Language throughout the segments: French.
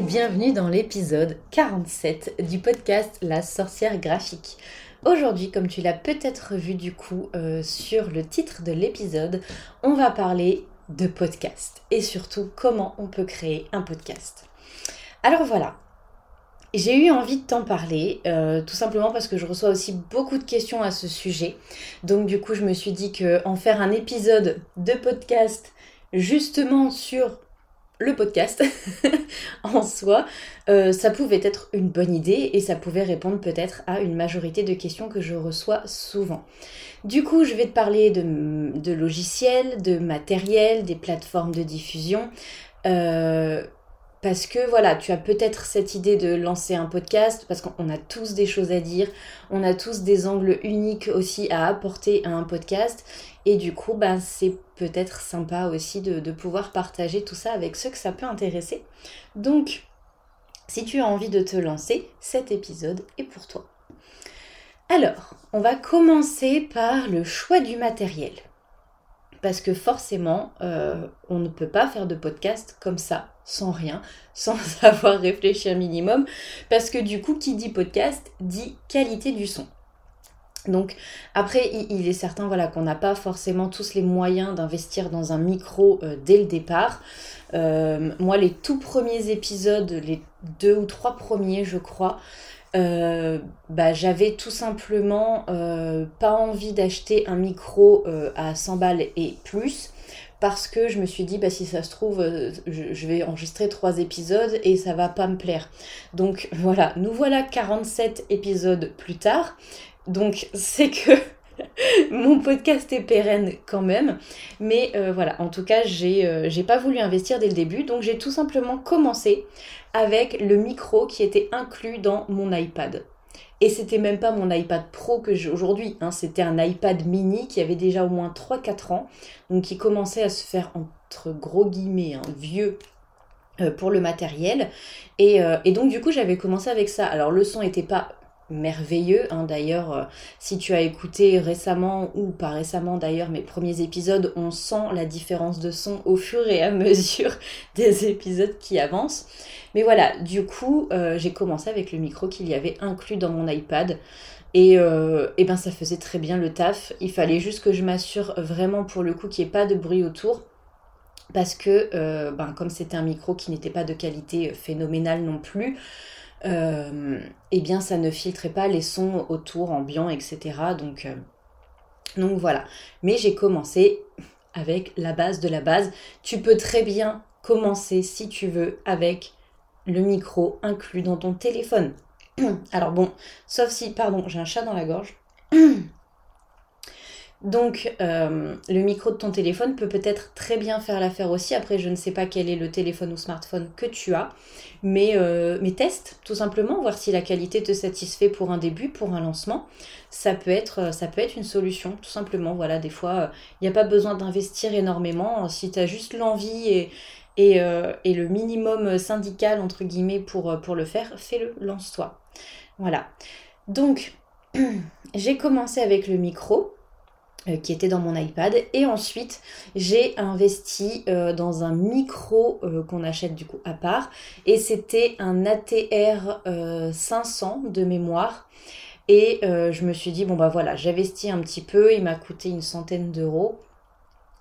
bienvenue dans l'épisode 47 du podcast La sorcière graphique. Aujourd'hui, comme tu l'as peut-être vu du coup euh, sur le titre de l'épisode, on va parler de podcast et surtout comment on peut créer un podcast. Alors voilà, j'ai eu envie de t'en parler, euh, tout simplement parce que je reçois aussi beaucoup de questions à ce sujet. Donc du coup, je me suis dit que en faire un épisode de podcast justement sur le podcast en soi, euh, ça pouvait être une bonne idée et ça pouvait répondre peut-être à une majorité de questions que je reçois souvent. Du coup, je vais te parler de, logiciels, de matériel, des plateformes de diffusion. Euh, parce que voilà, tu as peut-être cette idée de lancer un podcast, parce qu'on a tous des choses à dire, on a tous des angles uniques aussi à apporter à un podcast, et du coup, bah, c'est peut-être sympa aussi de, pouvoir partager tout ça avec ceux que ça peut intéresser. Donc, si tu as envie de te lancer, cet épisode est pour toi. Alors, on va commencer par le choix du matériel parce que forcément, euh, on ne peut pas faire de podcast comme ça, sans rien, sans avoir réfléchi un minimum, parce que du coup, qui dit podcast dit qualité du son. Donc après, il, est certain voilà, qu'on n'a pas forcément tous les moyens d'investir dans un micro euh, dès le départ. Euh, moi, les tout premiers épisodes, les deux ou trois premiers, je crois, euh, bah, j'avais tout simplement pas envie d'acheter un micro à 100 balles et plus parce que je me suis dit bah si ça se trouve je, vais enregistrer trois épisodes et ça va pas me plaire. Donc voilà, nous voilà 47 épisodes plus tard. Donc c'est que mon podcast est pérenne quand même. Mais voilà, en tout cas, j'ai pas voulu investir dès le début. Donc j'ai tout simplement commencé avec le micro qui était inclus dans mon iPad. Et c'était même pas mon iPad Pro que j'ai aujourd'hui, hein. c'était un iPad mini qui avait déjà au moins 3-4 ans, donc qui commençait à se faire entre gros guillemets hein, vieux euh, pour le matériel. Et, euh, et, donc du coup j'avais commencé avec ça. Alors le son était pas merveilleux. Hein. D'ailleurs, euh, si tu as écouté récemment ou pas récemment d'ailleurs mes premiers épisodes, on sent la différence de son au fur et à mesure des épisodes qui avancent. Mais voilà, du coup, euh, j'ai commencé avec le micro qu'il y avait inclus dans mon iPad. Et, euh, et, ben ça faisait très bien le taf. Il fallait juste que je m'assure vraiment pour le coup qu'il n'y ait pas de bruit autour. Parce que ben, comme c'était un micro qui n'était pas de qualité phénoménale non plus, euh, eh bien ça ne filtrait pas les sons autour, ambiants, etc. Donc, euh, donc voilà. Mais j'ai commencé avec la base de la base. Tu peux très bien commencer, si tu veux, avec le micro inclus dans ton téléphone. Alors bon, sauf si, pardon, j'ai un chat dans la gorge. Donc, euh, le micro de ton téléphone peut peut-être très bien faire l'affaire aussi. Après, je ne sais pas quel est le téléphone ou smartphone que tu as, mais, euh, teste tout simplement, voir si la qualité te satisfait pour un début, pour un lancement. Ça peut être, être une solution, tout simplement. Voilà, des fois, il n'y a pas besoin d'investir énormément. Si tu as juste l'envie euh, et, le minimum syndical, entre guillemets, pour, pour le faire, fais-le, lance-toi. Voilà. Donc, j'ai commencé avec le micro. Euh, qui était dans mon iPad. Et ensuite, j'ai investi euh, dans un micro euh, qu'on achète du coup à part. Et c'était un ATR 500 de mémoire. Et je me suis dit, bon bah voilà, j'investis un petit peu. Il m'a coûté une centaine d'euros.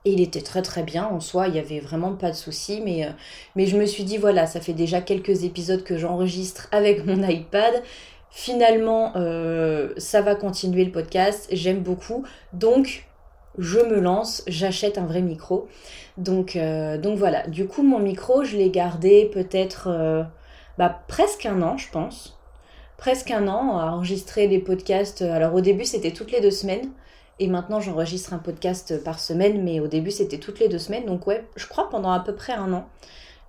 Et il était très très bien en soi, il n'y avait vraiment pas de souci. Mais, mais je me suis dit, voilà, ça fait déjà quelques épisodes que j'enregistre avec mon iPad. Finalement, ça va continuer le podcast, j'aime beaucoup. Donc, je me lance, j'achète un vrai micro. Donc, euh, donc voilà, du coup, mon micro, je l'ai gardé peut-être euh, bah, presque un an, je pense. Presque un an à enregistrer des podcasts. Alors au début, c'était toutes les deux semaines. Et maintenant, j'enregistre un podcast par semaine, mais au début, c'était toutes les deux semaines. Donc ouais, je crois pendant à peu près un an,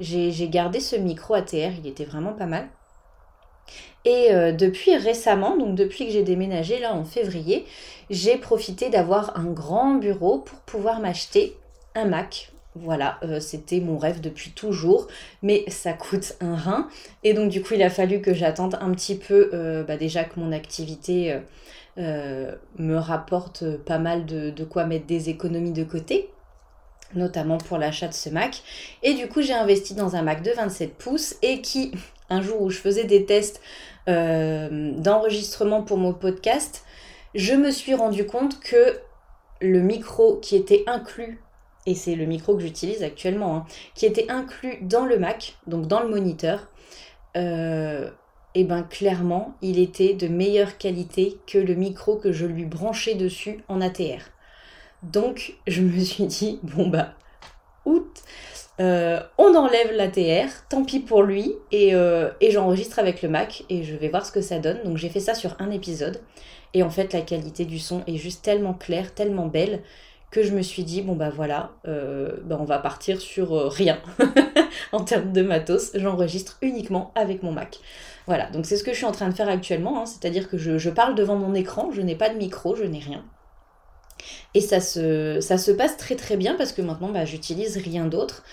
j'ai gardé ce micro ATR, il était vraiment pas mal. Et euh, depuis récemment, donc depuis que j'ai déménagé là en février, j'ai profité d'avoir un grand bureau pour pouvoir m'acheter un Mac. Voilà, euh, c'était mon rêve depuis toujours, mais ça coûte un rein. Et donc du coup, il a fallu que j'attende un petit peu, euh, bah, déjà que mon activité me rapporte pas mal de, de quoi mettre des économies de côté. Notamment pour l'achat de ce Mac. Et du coup, j'ai investi dans un Mac de 27 pouces et qui, un jour où je faisais des tests euh, d'enregistrement pour mon podcast, je me suis rendu compte que le micro qui était inclus, et c'est le micro que j'utilise actuellement, hein, qui était inclus dans le Mac, donc dans le moniteur, euh, et ben clairement, il était de meilleure qualité que le micro que je lui branchais dessus en ATR. Donc je me suis dit, bon bah, août, euh, on enlève l'ATR, tant pis pour lui, et, euh, et j'enregistre avec le Mac et je vais voir ce que ça donne. Donc j'ai fait ça sur un épisode, et en fait la qualité du son est juste tellement claire, tellement belle, que je me suis dit, bon bah voilà, euh, bah, on va partir sur rien en termes de matos, j'enregistre uniquement avec mon Mac. Voilà, donc c'est ce que je suis en train de faire actuellement, hein. c'est-à-dire que je, parle devant mon écran, je n'ai pas de micro, je n'ai rien. Et ça se, passe très très bien parce que maintenant bah, j'utilise rien d'autre.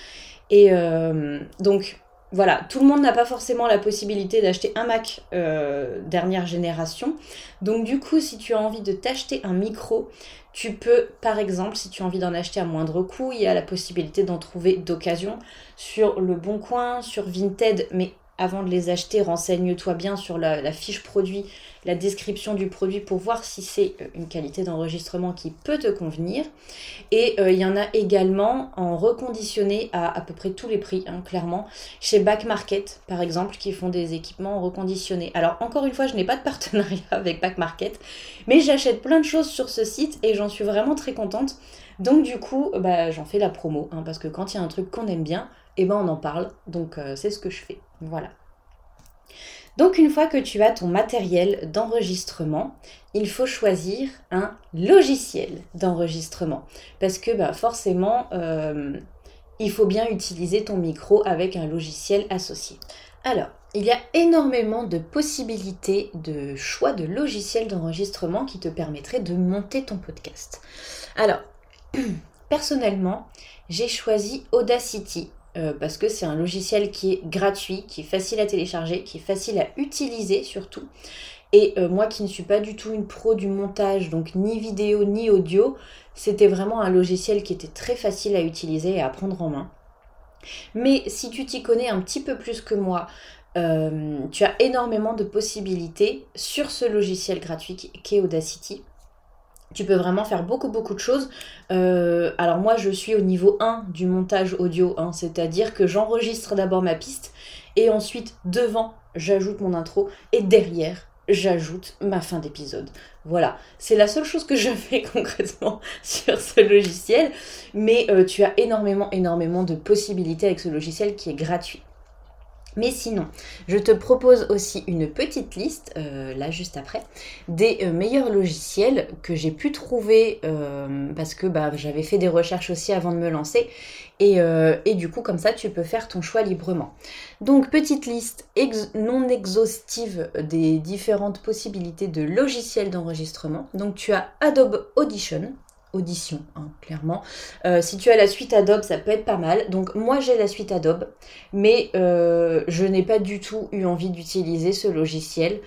Et euh, donc voilà, tout le monde n'a pas forcément la possibilité d'acheter un Mac euh, dernière génération. Donc du coup, si tu as envie de t'acheter un micro, tu peux, par exemple, si tu as envie d'en acheter à moindre coût, il y a la possibilité d'en trouver d'occasion sur Le Bon Coin, sur Vinted, mais avant de les acheter, renseigne-toi bien sur la, fiche produit, la description du produit pour voir si c'est euh, une qualité d'enregistrement qui peut te convenir. Et euh, il y en a également en reconditionné à à peu près tous les prix, hein, clairement. Chez Back Market, par exemple, qui font des équipements reconditionnés. Alors, encore une fois, je n'ai pas de partenariat avec Back Market, mais j'achète plein de choses sur ce site et j'en suis vraiment très contente. Donc, du coup, bah, j'en fais la promo, hein, parce que quand il y a un truc qu'on aime bien, eh ben on en parle. Donc, euh, c'est ce que je fais. Voilà. Donc une fois que tu as ton matériel d'enregistrement, il faut choisir un logiciel d'enregistrement. Parce que bah, forcément, euh, il faut bien utiliser ton micro avec un logiciel associé. Alors, il y a énormément de possibilités de choix de logiciels d'enregistrement qui te permettraient de monter ton podcast. Alors, personnellement, j'ai choisi Audacity euh, parce que c'est un logiciel qui est gratuit, qui est facile à télécharger, qui est facile à utiliser surtout. Et euh, moi qui ne suis pas du tout une pro du montage, donc ni vidéo ni audio, c'était vraiment un logiciel qui était très facile à utiliser et à prendre en main. Mais si tu t'y connais un petit peu plus que moi, euh, tu as énormément de possibilités sur ce logiciel gratuit qui est Audacity tu peux vraiment faire beaucoup beaucoup de choses. Euh, alors moi je suis au niveau 1 du montage audio, hein, c'est-à-dire que j'enregistre d'abord ma piste et ensuite devant j'ajoute mon intro et derrière j'ajoute ma fin d'épisode. Voilà, c'est la seule chose que je fais concrètement sur ce logiciel, mais euh, tu as énormément énormément de possibilités avec ce logiciel qui est gratuit. Mais sinon, je te propose aussi une petite liste, euh, là juste après, des euh, meilleurs logiciels que j'ai pu trouver euh, parce que bah, j'avais fait des recherches aussi avant de me lancer. Et, et, du coup, comme ça, tu peux faire ton choix librement. Donc, petite liste non exhaustive des différentes possibilités de logiciels d'enregistrement. Donc, tu as Adobe Audition, Audition, hein, clairement. Euh, si tu as la suite Adobe, ça peut être pas mal. Donc moi j'ai la suite Adobe, mais euh, je n'ai pas du tout eu envie d'utiliser ce logiciel.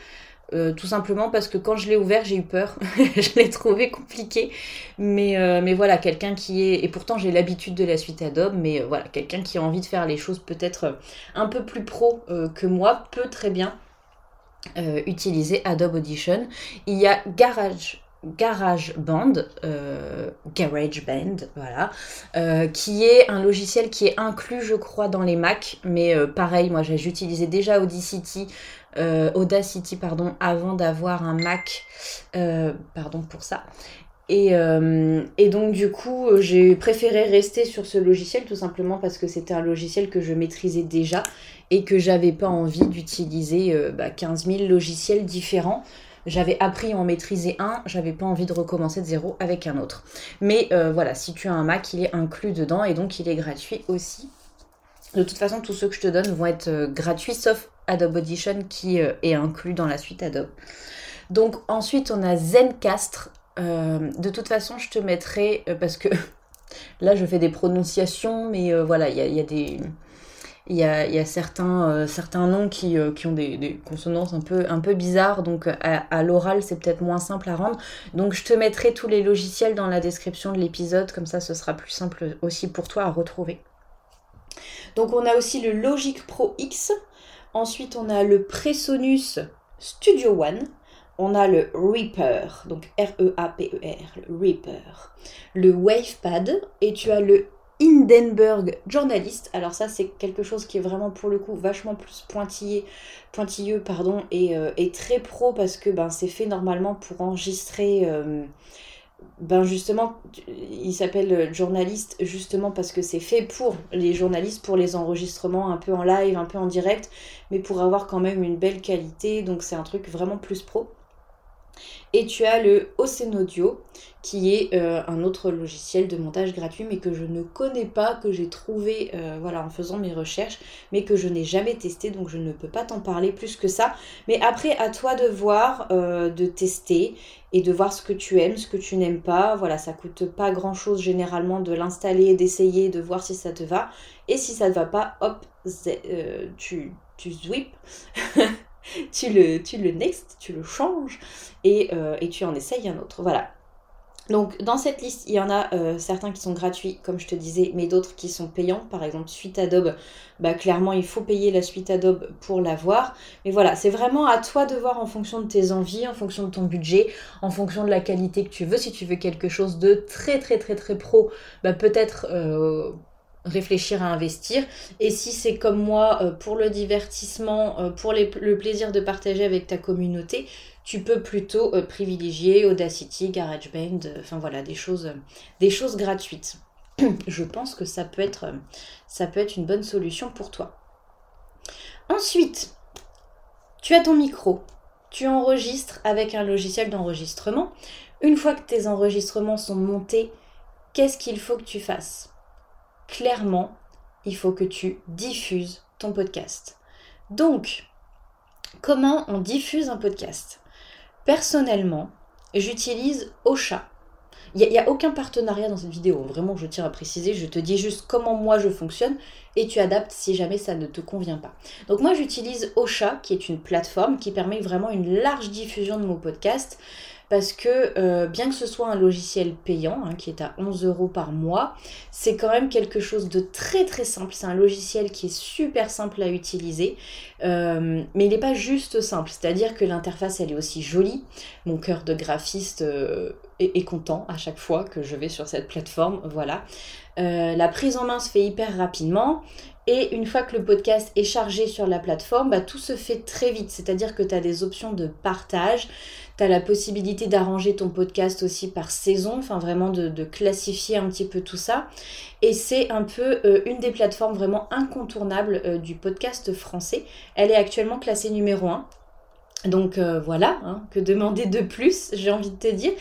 Euh, tout simplement parce que quand je l'ai ouvert, j'ai eu peur. je l'ai trouvé compliqué. Mais, mais voilà, quelqu'un qui est. Et pourtant, j'ai l'habitude de la suite Adobe, mais voilà, quelqu'un qui a envie de faire les choses peut-être un peu plus pro que moi peut très bien utiliser Adobe Audition. Il y a Garage Garage Band, euh, Garage Band, voilà, euh, qui est un logiciel qui est inclus, je crois, dans les Mac, mais euh, pareil, moi j'utilisais déjà Audacity, Audacity pardon, avant d'avoir un Mac, pardon pour ça. Et, donc du coup, j'ai préféré rester sur ce logiciel tout simplement parce que c'était un logiciel que je maîtrisais déjà et que j'avais pas envie d'utiliser 15 000 bah, logiciels différents. J'avais appris à en maîtriser un, j'avais pas envie de recommencer de zéro avec un autre. Mais euh, voilà, si tu as un Mac, il est inclus dedans et donc il est gratuit aussi. De toute façon, tous ceux que je te donne vont être euh, gratuits, sauf Adobe Audition qui euh, est inclus dans la suite Adobe. Donc ensuite, on a Zencastre. de toute façon, je te mettrai, parce que là, je fais des prononciations, mais voilà, il y a, des Il y a, certains, euh, certains noms qui, euh, ont des, consonances un peu, un peu bizarres, donc à, l'oral c'est peut-être moins simple à rendre. Donc je te mettrai tous les logiciels dans la description de l'épisode, comme ça ce sera plus simple aussi pour toi à retrouver. Donc on a aussi le Logic Pro X, ensuite on a le Presonus Studio One, on a le Reaper, donc R-E-A-P-E-R, le Reaper, le WavePad, et tu as le Hindenburg Journalist. Alors ça, c'est quelque chose qui est vraiment pour le coup vachement plus pointillé, pointilleux pardon, et, euh, très pro parce que ben, c'est fait normalement pour enregistrer... Euh, ben justement, il s'appelle journaliste justement parce que c'est fait pour les journalistes, pour les enregistrements un peu en live, un peu en direct, mais pour avoir quand même une belle qualité. Donc c'est un truc vraiment plus pro. Et tu as le Océan Audio, qui est euh, un autre logiciel de montage gratuit, mais que je ne connais pas, que j'ai trouvé euh, voilà, en faisant mes recherches, mais que je n'ai jamais testé, donc je ne peux pas t'en parler plus que ça. Mais après, à toi de voir, euh, de tester et de voir ce que tu aimes, ce que tu n'aimes pas. Voilà, ça coûte pas grand chose généralement de l'installer, d'essayer, de voir si ça te va. Et si ça ne va pas, hop, tu, tu zwip. tu le, tu le next, tu le changes et, euh, et, tu en essayes un autre. Voilà. Donc dans cette liste, il y en a euh, certains qui sont gratuits, comme je te disais, mais d'autres qui sont payants. Par exemple, suite Adobe, bah, clairement, il faut payer la suite Adobe pour l'avoir. Mais voilà, c'est vraiment à toi de voir en fonction de tes envies, en fonction de ton budget, en fonction de la qualité que tu veux. Si tu veux quelque chose de très très très très pro, bah, peut-être euh, réfléchir à investir. Et si c'est comme moi, euh, pour le divertissement, euh, pour le plaisir de partager avec ta communauté, tu peux plutôt euh, privilégier Audacity, GarageBand, enfin voilà, des choses, des choses gratuites. Je pense que ça peut, être, ça peut être une bonne solution pour toi. Ensuite, tu as ton micro. Tu enregistres avec un logiciel d'enregistrement. Une fois que tes enregistrements sont montés, qu'est-ce qu'il faut que tu fasses? Clairement, il faut que tu diffuses ton podcast. Donc, comment on diffuse un podcast? Personnellement, j'utilise Ocha. Il n'y a, aucun partenariat dans cette vidéo, vraiment je tiens à préciser, je te dis juste comment moi je fonctionne et tu adaptes si jamais ça ne te convient pas. Donc moi j'utilise Ocha qui est une plateforme qui permet vraiment une large diffusion de mon podcast parce que euh, bien que ce soit un logiciel payant, hein, qui est à 11 euros par mois, c'est quand même quelque chose de très très simple. C'est un logiciel qui est super simple à utiliser, euh, mais il n'est pas juste simple, c'est-à-dire que l'interface elle est aussi jolie. Mon cœur de graphiste euh, est, content à chaque fois que je vais sur cette plateforme, voilà. la prise en main se fait hyper rapidement. Et une fois que le podcast est chargé sur la plateforme, bah, tout se fait très vite. C'est-à-dire que tu as des options de partage, tu as la possibilité d'arranger ton podcast aussi par saison, enfin vraiment de, classifier un petit peu tout ça. Et c'est un peu euh, une des plateformes vraiment incontournables euh, du podcast français. Elle est actuellement classée numéro 1. Donc euh, voilà, hein, que demander de plus, j'ai envie de te dire.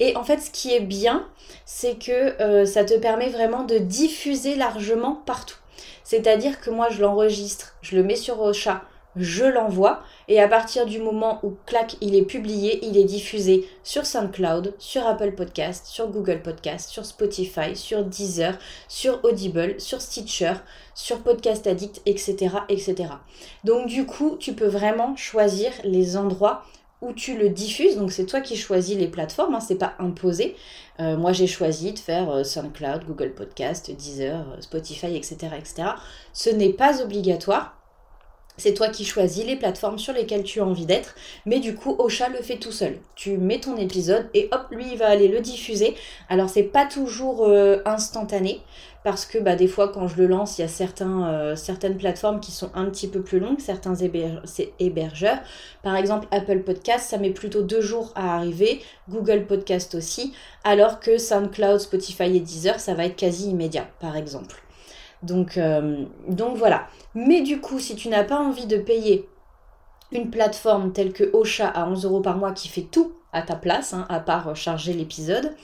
Et en fait, ce qui est bien, c'est que ça te permet vraiment de diffuser largement partout. C'est-à-dire que moi, je l'enregistre, je le mets sur Ocha, je l'envoie et à partir du moment où clac il est publié, il est diffusé sur SoundCloud, sur Apple Podcast, sur Google Podcast, sur Spotify, sur Deezer, sur Audible, sur Stitcher, sur Podcast Addict, etc., etc. Donc du coup, tu peux vraiment choisir les endroits où tu le diffuses. Donc c'est toi qui choisis les plateformes, hein, c'est pas imposé. Euh, moi j'ai choisi de faire euh, SoundCloud, Google Podcast, Deezer, euh, Spotify, etc., etc. Ce n'est pas obligatoire. C'est toi qui choisis les plateformes sur lesquelles tu as envie d'être, mais du coup, Ocha le fait tout seul. Tu mets ton épisode et hop, lui, il va aller le diffuser. Alors, c'est pas toujours euh, instantané, parce que bah, des fois, quand je le lance, il y a certains, euh, certaines plateformes qui sont un petit peu plus longues, certains hébergeurs. Par exemple, Apple Podcast, ça met plutôt deux jours à arriver, Google Podcast aussi, alors que SoundCloud, Spotify et Deezer, ça va être quasi immédiat, par exemple. Donc, euh, donc voilà. Mais du coup, si tu n'as pas envie de payer une plateforme telle que Ocha à 11 euros par mois qui fait tout à ta place, hein, à part charger l'épisode,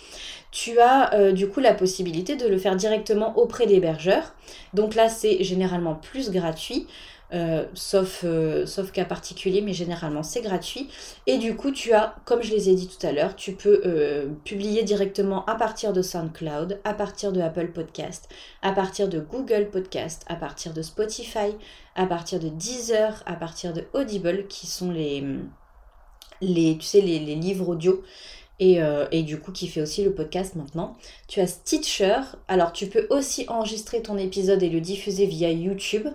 tu as euh, du coup la possibilité de le faire directement auprès d'hébergeurs. Donc là, c'est généralement plus gratuit. Euh, sauf, euh, sauf cas particulier, mais généralement c'est gratuit. Et du coup, tu as, comme je les ai dit tout à l'heure, tu peux euh, publier directement à partir de SoundCloud, à partir de Apple Podcast, à partir de Google Podcast, à partir de Spotify, à partir de Deezer, à partir de Audible, qui sont les livres audio euh, et, du coup qui fait aussi le podcast maintenant. Tu as Stitcher, alors tu peux aussi enregistrer ton épisode et le diffuser via YouTube.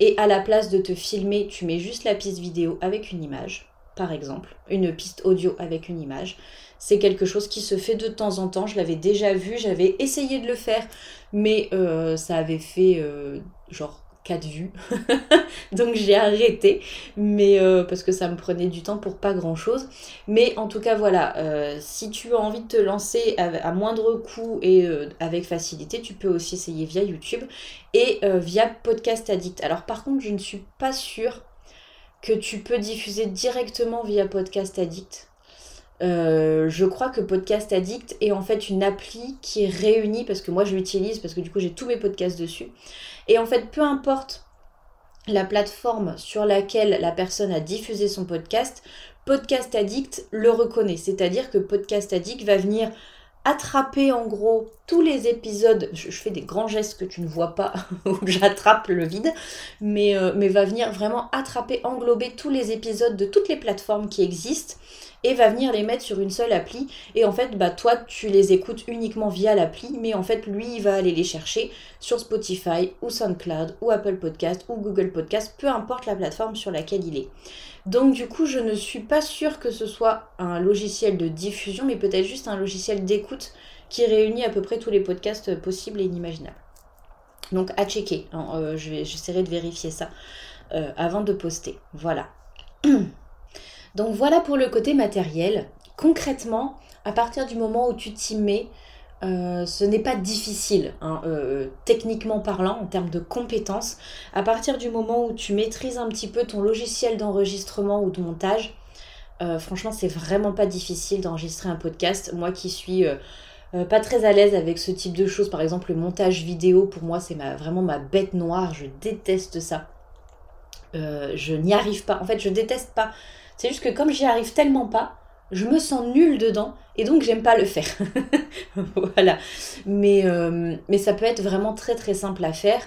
Et à la place de te filmer, tu mets juste la piste vidéo avec une image, par exemple, une piste audio avec une image. C'est quelque chose qui se fait de temps en temps, je l'avais déjà vu, j'avais essayé de le faire, mais euh, ça avait fait euh, genre 4 vues. Donc j'ai arrêté, mais euh, parce que ça me prenait du temps pour pas grand chose. Mais en tout cas, voilà, euh, si tu as envie de te lancer à, moindre coût et euh, avec facilité, tu peux aussi essayer via YouTube et via Podcast Addict. Alors par contre, je ne suis pas sûre que tu peux diffuser directement via Podcast Addict. Je crois que Podcast Addict est en fait une appli qui réunit, parce que moi je l'utilise, parce que du coup j'ai tous mes podcasts dessus. Et en fait, peu importe la plateforme sur laquelle la personne a diffusé son podcast, Podcast Addict le reconnaît. C'est-à-dire que Podcast Addict va venir attraper en gros tous les épisodes, je, fais des grands gestes que tu ne vois pas, où j'attrape le vide, mais, euh, mais va venir vraiment attraper, englober tous les épisodes de toutes les plateformes qui existent et va venir les mettre sur une seule appli. Et en fait, bah, toi, tu les écoutes uniquement via l'appli, mais en fait, lui, il va aller les chercher sur Spotify ou SoundCloud ou Apple Podcast ou Google Podcast, peu importe la plateforme sur laquelle il est. Donc du coup, je ne suis pas sûre que ce soit un logiciel de diffusion, mais peut-être juste un logiciel d'écoute qui réunit à peu près tous les podcasts possibles et inimaginables. Donc à checker, hein, euh, j'essaierai de vérifier ça euh, avant de poster. Voilà. Donc voilà pour le côté matériel. Concrètement, à partir du moment où tu t'y mets, euh, ce n'est pas difficile, hein, euh, techniquement parlant, en termes de compétences. À partir du moment où tu maîtrises un petit peu ton logiciel d'enregistrement ou de montage, euh, franchement, c'est vraiment pas difficile d'enregistrer un podcast. Moi qui suis pas très à l'aise avec ce type de choses, par exemple le montage vidéo, pour moi, c'est vraiment ma bête noire. Je déteste ça. je n'y arrive pas. En fait, je déteste pas c'est juste que comme j'y arrive tellement pas, je me sens nulle dedans et donc j'aime pas le faire. voilà. Mais, euh, mais ça peut être vraiment très très simple à faire.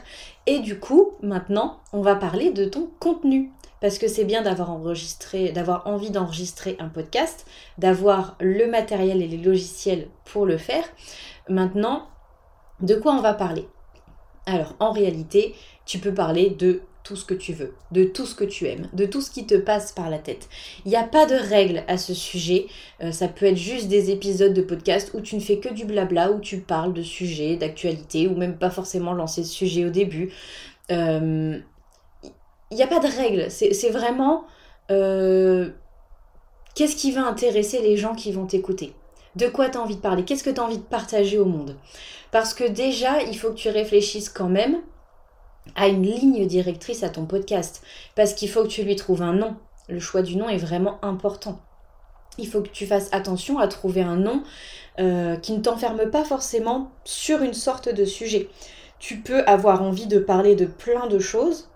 Et du coup, maintenant, on va parler de ton contenu. Parce que c'est bien d'avoir enregistré, d'avoir envie d'enregistrer un podcast, d'avoir le matériel et les logiciels pour le faire. Maintenant, de quoi on va parler? Alors, en réalité, tu peux parler de ce que tu veux, de tout ce que tu aimes, de tout ce qui te passe par la tête. Il n'y a pas de règle à ce sujet. Euh, ça peut être juste des épisodes de podcast où tu ne fais que du blabla, où tu parles de sujets, d'actualité, ou même pas forcément lancer ce sujet au début. Euh, il n'y a pas de règle. C'est vraiment euh, qu'est-ce qui va intéresser les gens qui vont t'écouter? De quoi tu as envie de parler? Qu'est-ce que tu as envie de partager au monde? Parce que déjà, il faut que tu réfléchisses quand même à une ligne directrice à ton podcast. Parce qu'il faut que tu lui trouves un nom. Le choix du nom est vraiment important. Il faut que tu fasses attention à trouver un nom euh, qui ne t'enferme pas forcément sur une sorte de sujet. Tu peux avoir envie de parler de plein de choses.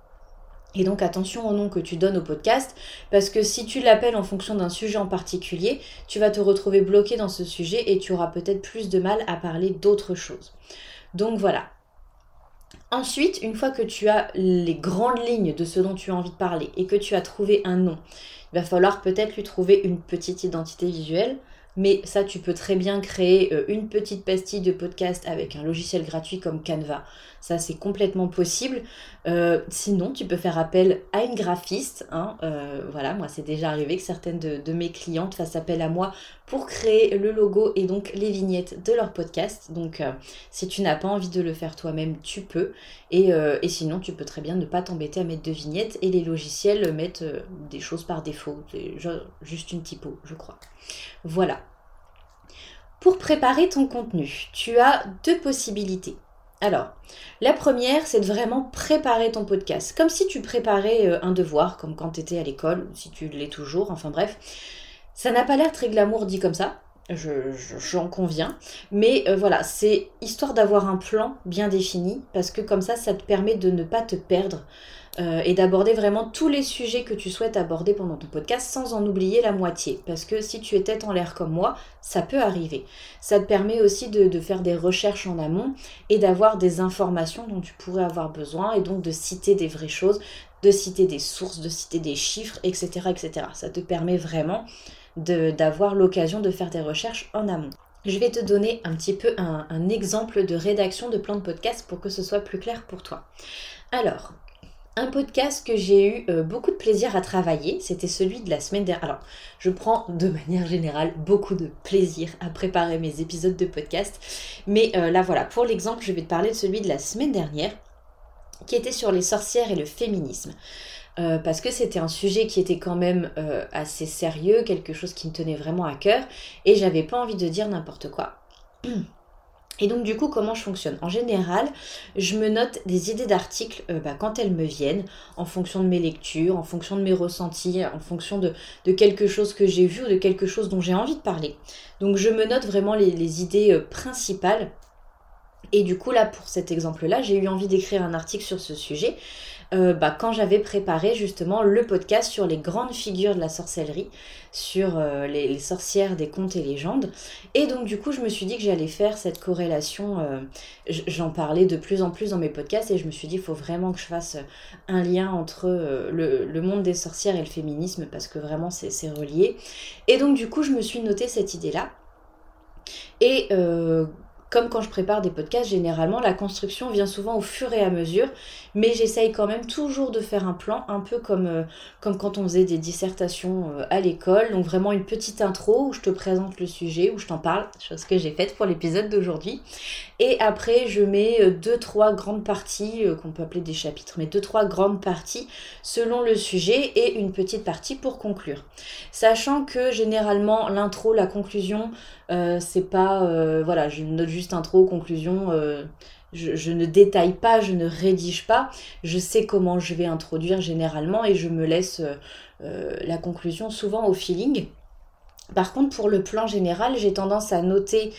Et donc attention au nom que tu donnes au podcast, parce que si tu l'appelles en fonction d'un sujet en particulier, tu vas te retrouver bloqué dans ce sujet et tu auras peut-être plus de mal à parler d'autres choses. Donc voilà, Ensuite, une fois que tu as les grandes lignes de ce dont tu as envie de parler et que tu as trouvé un nom, il va falloir peut-être lui trouver une petite identité visuelle. Mais ça, tu peux très bien créer euh, une petite pastille de podcast avec un logiciel gratuit comme Canva. Ça, c'est complètement possible. Euh, sinon, tu peux faire appel à une graphiste. Hein. Euh, voilà, moi, c'est déjà arrivé que certaines de, mes clientes fassent appel à moi pour créer le logo et donc les vignettes de leur podcast. Donc, si tu n'as pas envie de le faire toi-même, tu peux. Et, et, sinon, tu peux très bien ne pas t'embêter à mettre de vignettes et les logiciels mettent des choses par défaut. Juste une typo, je crois. Voilà. Pour préparer ton contenu, tu as deux possibilités. Alors, la première, c'est de vraiment préparer ton podcast, comme si tu préparais euh, un devoir, comme quand tu étais à l'école, si tu l'es toujours, enfin bref. Ça n'a pas l'air très glamour dit comme ça. j'en conviens. Mais euh, voilà, c'est histoire d'avoir un plan bien défini, parce que comme ça, ça te permet de ne pas te perdre euh, et d'aborder vraiment tous les sujets que tu souhaites aborder pendant ton podcast sans en oublier la moitié. Parce que si tu tête en l'air comme moi, ça peut arriver. Ça te permet aussi de, faire des recherches en amont et d'avoir des informations dont tu pourrais avoir besoin et donc de citer des vraies choses, de citer des sources, de citer des chiffres, etc. etc. Ça te permet vraiment d'avoir l'occasion de faire des recherches en amont. Je vais te donner un petit peu un, exemple de rédaction de plan de podcast pour que ce soit plus clair pour toi. Alors, un podcast que j'ai eu euh, beaucoup de plaisir à travailler, c'était celui de la semaine dernière. Alors, je prends de manière générale beaucoup de plaisir à préparer mes épisodes de podcast. Mais euh, là, voilà, pour l'exemple, je vais te parler de celui de la semaine dernière qui était sur les sorcières et le féminisme. Euh, parce que c'était un sujet qui était quand même assez sérieux, quelque chose qui me tenait vraiment à cœur, et j'avais pas envie de dire n'importe quoi. Et donc du coup, comment je fonctionne? En général, je me note des idées d'articles euh, bah, quand elles me viennent, en fonction de mes lectures, en fonction de mes ressentis, en fonction de, quelque chose que j'ai vu ou de quelque chose dont j'ai envie de parler. Donc je me note vraiment les idées principales. Et du coup, là, pour cet exemple-là, j'ai eu envie d'écrire un article sur ce sujet. Euh, bah, quand j'avais préparé justement le podcast sur les grandes figures de la sorcellerie, sur euh, les, sorcières des contes et légendes. Et donc du coup, je me suis dit que j'allais faire cette corrélation. Euh, j'en parlais de plus en plus dans mes podcasts et je me suis dit, il faut vraiment que je fasse un lien entre le, monde des sorcières et le féminisme parce que vraiment c'est relié. Et donc du coup, je me suis noté cette idée-là. Et comme quand je prépare des podcasts, généralement, la construction vient souvent au fur et à mesure, mais j'essaye quand même toujours de faire un plan, un peu comme, euh, comme quand on faisait des dissertations euh, à l'école. Donc vraiment une petite intro où je te présente le sujet, où je t'en parle, chose que j'ai faite pour l'épisode d'aujourd'hui. Et après, je mets euh, deux, trois grandes parties, qu'on peut appeler des chapitres, mais deux, trois grandes parties selon le sujet et une petite partie pour conclure. Sachant que généralement, l'intro, la conclusion, c'est pas... voilà, je note juste juste intro, conclusion. Euh, je, ne détaille pas, je ne rédige pas. Je sais comment je vais introduire généralement et je me laisse euh, euh, la conclusion souvent au feeling. Par contre, pour le plan général, j'ai tendance à noter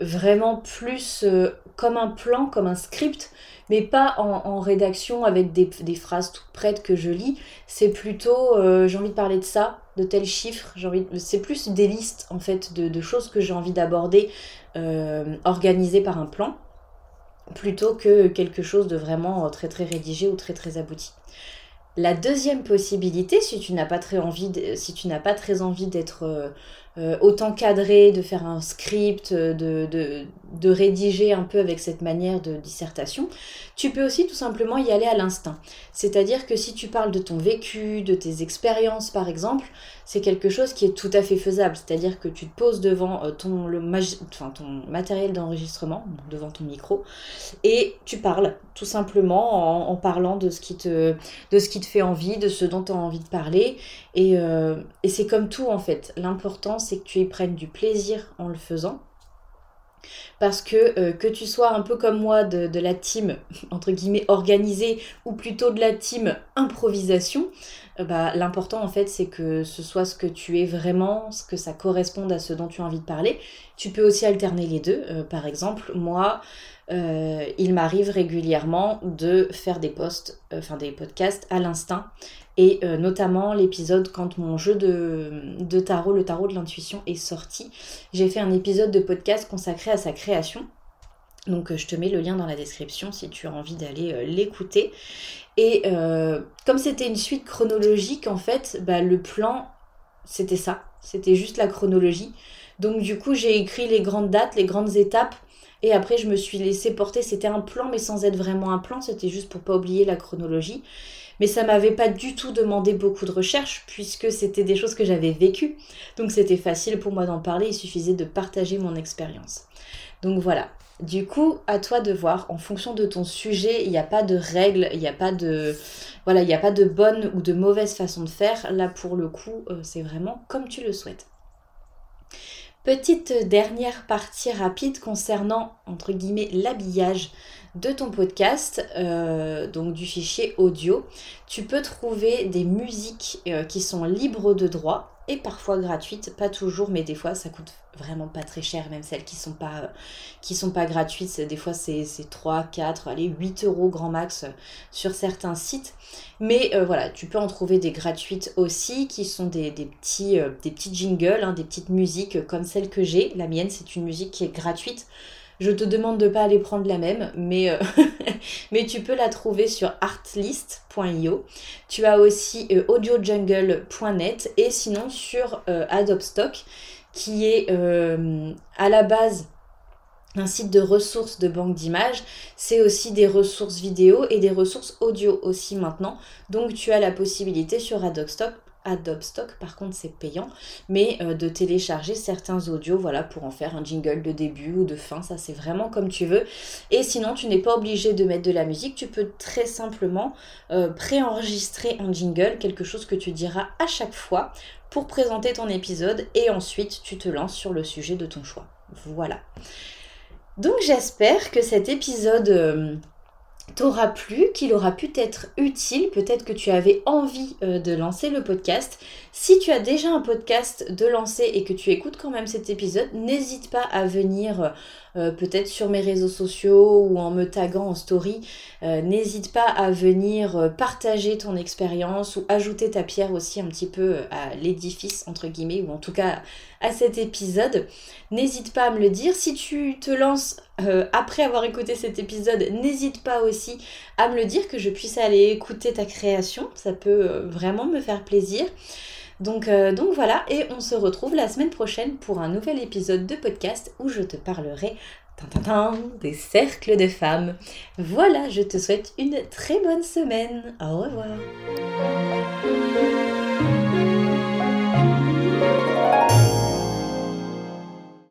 vraiment plus comme un plan, comme un script, mais pas en, rédaction avec des, phrases toutes prêtes que je lis. C'est plutôt, j'ai envie de parler de ça, de tels chiffres. Envie C'est plus des listes en fait de, choses que j'ai envie d'aborder euh, organisées par un plan plutôt que quelque chose de vraiment euh, très très rédigé ou très très abouti. La deuxième possibilité, si tu n'as pas très envie, si tu n'as pas très envie d'être euh, euh, autant cadré, de faire un script, de, de, rédiger un peu avec cette manière de dissertation, tu peux aussi tout simplement y aller à l'instinct. C'est-à-dire que si tu parles de ton vécu, de tes expériences par exemple, c'est quelque chose qui est tout à fait faisable. C'est-à-dire que tu te poses devant euh, ton, le enfin, ton matériel d'enregistrement, devant ton micro, et tu parles tout simplement en, parlant de ce, qui te, de ce qui te fait envie, de ce dont tu as envie de parler. Et, euh, et c'est comme tout en fait. L'important c'est que tu y prennes du plaisir en le faisant. Parce que euh, que tu sois un peu comme moi de, la team, entre guillemets, organisée, ou plutôt de la team improvisation, euh, bah, l'important en fait c'est que ce soit ce que tu es vraiment, ce que ça corresponde à ce dont tu as envie de parler. Tu peux aussi alterner les deux. Euh, par exemple, moi, il m'arrive régulièrement de faire des posts, enfin des podcasts à l'instinct et euh, notamment l'épisode quand mon jeu de, tarot, le tarot de l'intuition, est sorti. J'ai fait un épisode de podcast consacré à sa création. Donc euh, je te mets le lien dans la description si tu as envie d'aller euh, l'écouter. Et comme c'était une suite chronologique, en fait, bah, le plan, c'était ça. C'était juste la chronologie. Donc du coup, j'ai écrit les grandes dates, les grandes étapes. Et après, je me suis laissé porter. C'était un plan, mais sans être vraiment un plan. C'était juste pour pas oublier la chronologie mais ça m'avait pas du tout demandé beaucoup de recherche puisque c'était des choses que j'avais vécues. Donc c'était facile pour moi d'en parler, il suffisait de partager mon expérience. Donc voilà. Du coup, à toi de voir, en fonction de ton sujet, il n'y a pas de règles, il n'y a pas de voilà, il n'y a pas de bonne ou de mauvaise façon de faire. Là, pour le coup, euh, c'est vraiment comme tu le souhaites. Petite dernière partie rapide concernant, entre guillemets, l'habillage de ton podcast, euh, donc du fichier audio. Tu peux trouver des musiques euh, qui sont libres de droit. et parfois gratuites, pas toujours, mais des fois ça coûte vraiment pas très cher, même celles qui sont pas, qui sont pas gratuites, des fois c'est 3, 4, allez 8 euros grand max sur certains sites. Mais euh, voilà, tu peux en trouver des gratuites aussi, qui sont des, petits, euh, des petits jingles, hein, des petites musiques comme celle que j'ai. La mienne, c'est une musique qui est gratuite. Je te demande de pas aller prendre la même, mais, euh, tu peux la trouver sur artlist.io. Tu as aussi audiojungle.net et sinon sur Adobe Stock, qui est à la base un site de ressources de banque d'images, c'est aussi des ressources vidéo et des ressources audio aussi maintenant. Donc tu as la possibilité sur Adobe Stock, Adobe Stock par contre c'est payant, mais euh, de télécharger certains audios voilà pour en faire un jingle de début ou de fin, ça c'est vraiment comme tu veux. Et sinon tu n'es pas obligé de mettre de la musique, tu peux très simplement euh, préenregistrer un jingle, quelque chose que tu diras à chaque fois pour présenter ton épisode et ensuite tu te lances sur le sujet de ton choix. Voilà. Donc j'espère que cet épisode euh, t'aura plu, qu'il aura pu être utile. Peut-être que tu avais envie euh, de lancer le podcast. Si tu as déjà un podcast de lancer et que tu écoutes quand même cet épisode, n'hésite pas à venir euh, peut-être sur mes réseaux sociaux ou en me taguant en story. n'hésite pas à venir partager ton expérience ou ajouter ta pierre aussi un petit peu à l'édifice entre guillemets ou en tout cas à cet épisode. N'hésite pas à me le dire. Si tu te lances euh, après avoir écouté cet épisode, n'hésite pas aussi à me le dire que je puisse aller écouter ta création. Ça peut euh, vraiment me faire plaisir. Donc, euh, donc voilà, et on se retrouve la semaine prochaine pour un nouvel épisode de podcast où je te parlerai des cercles de femmes. Voilà, je te souhaite une très bonne semaine. Au revoir.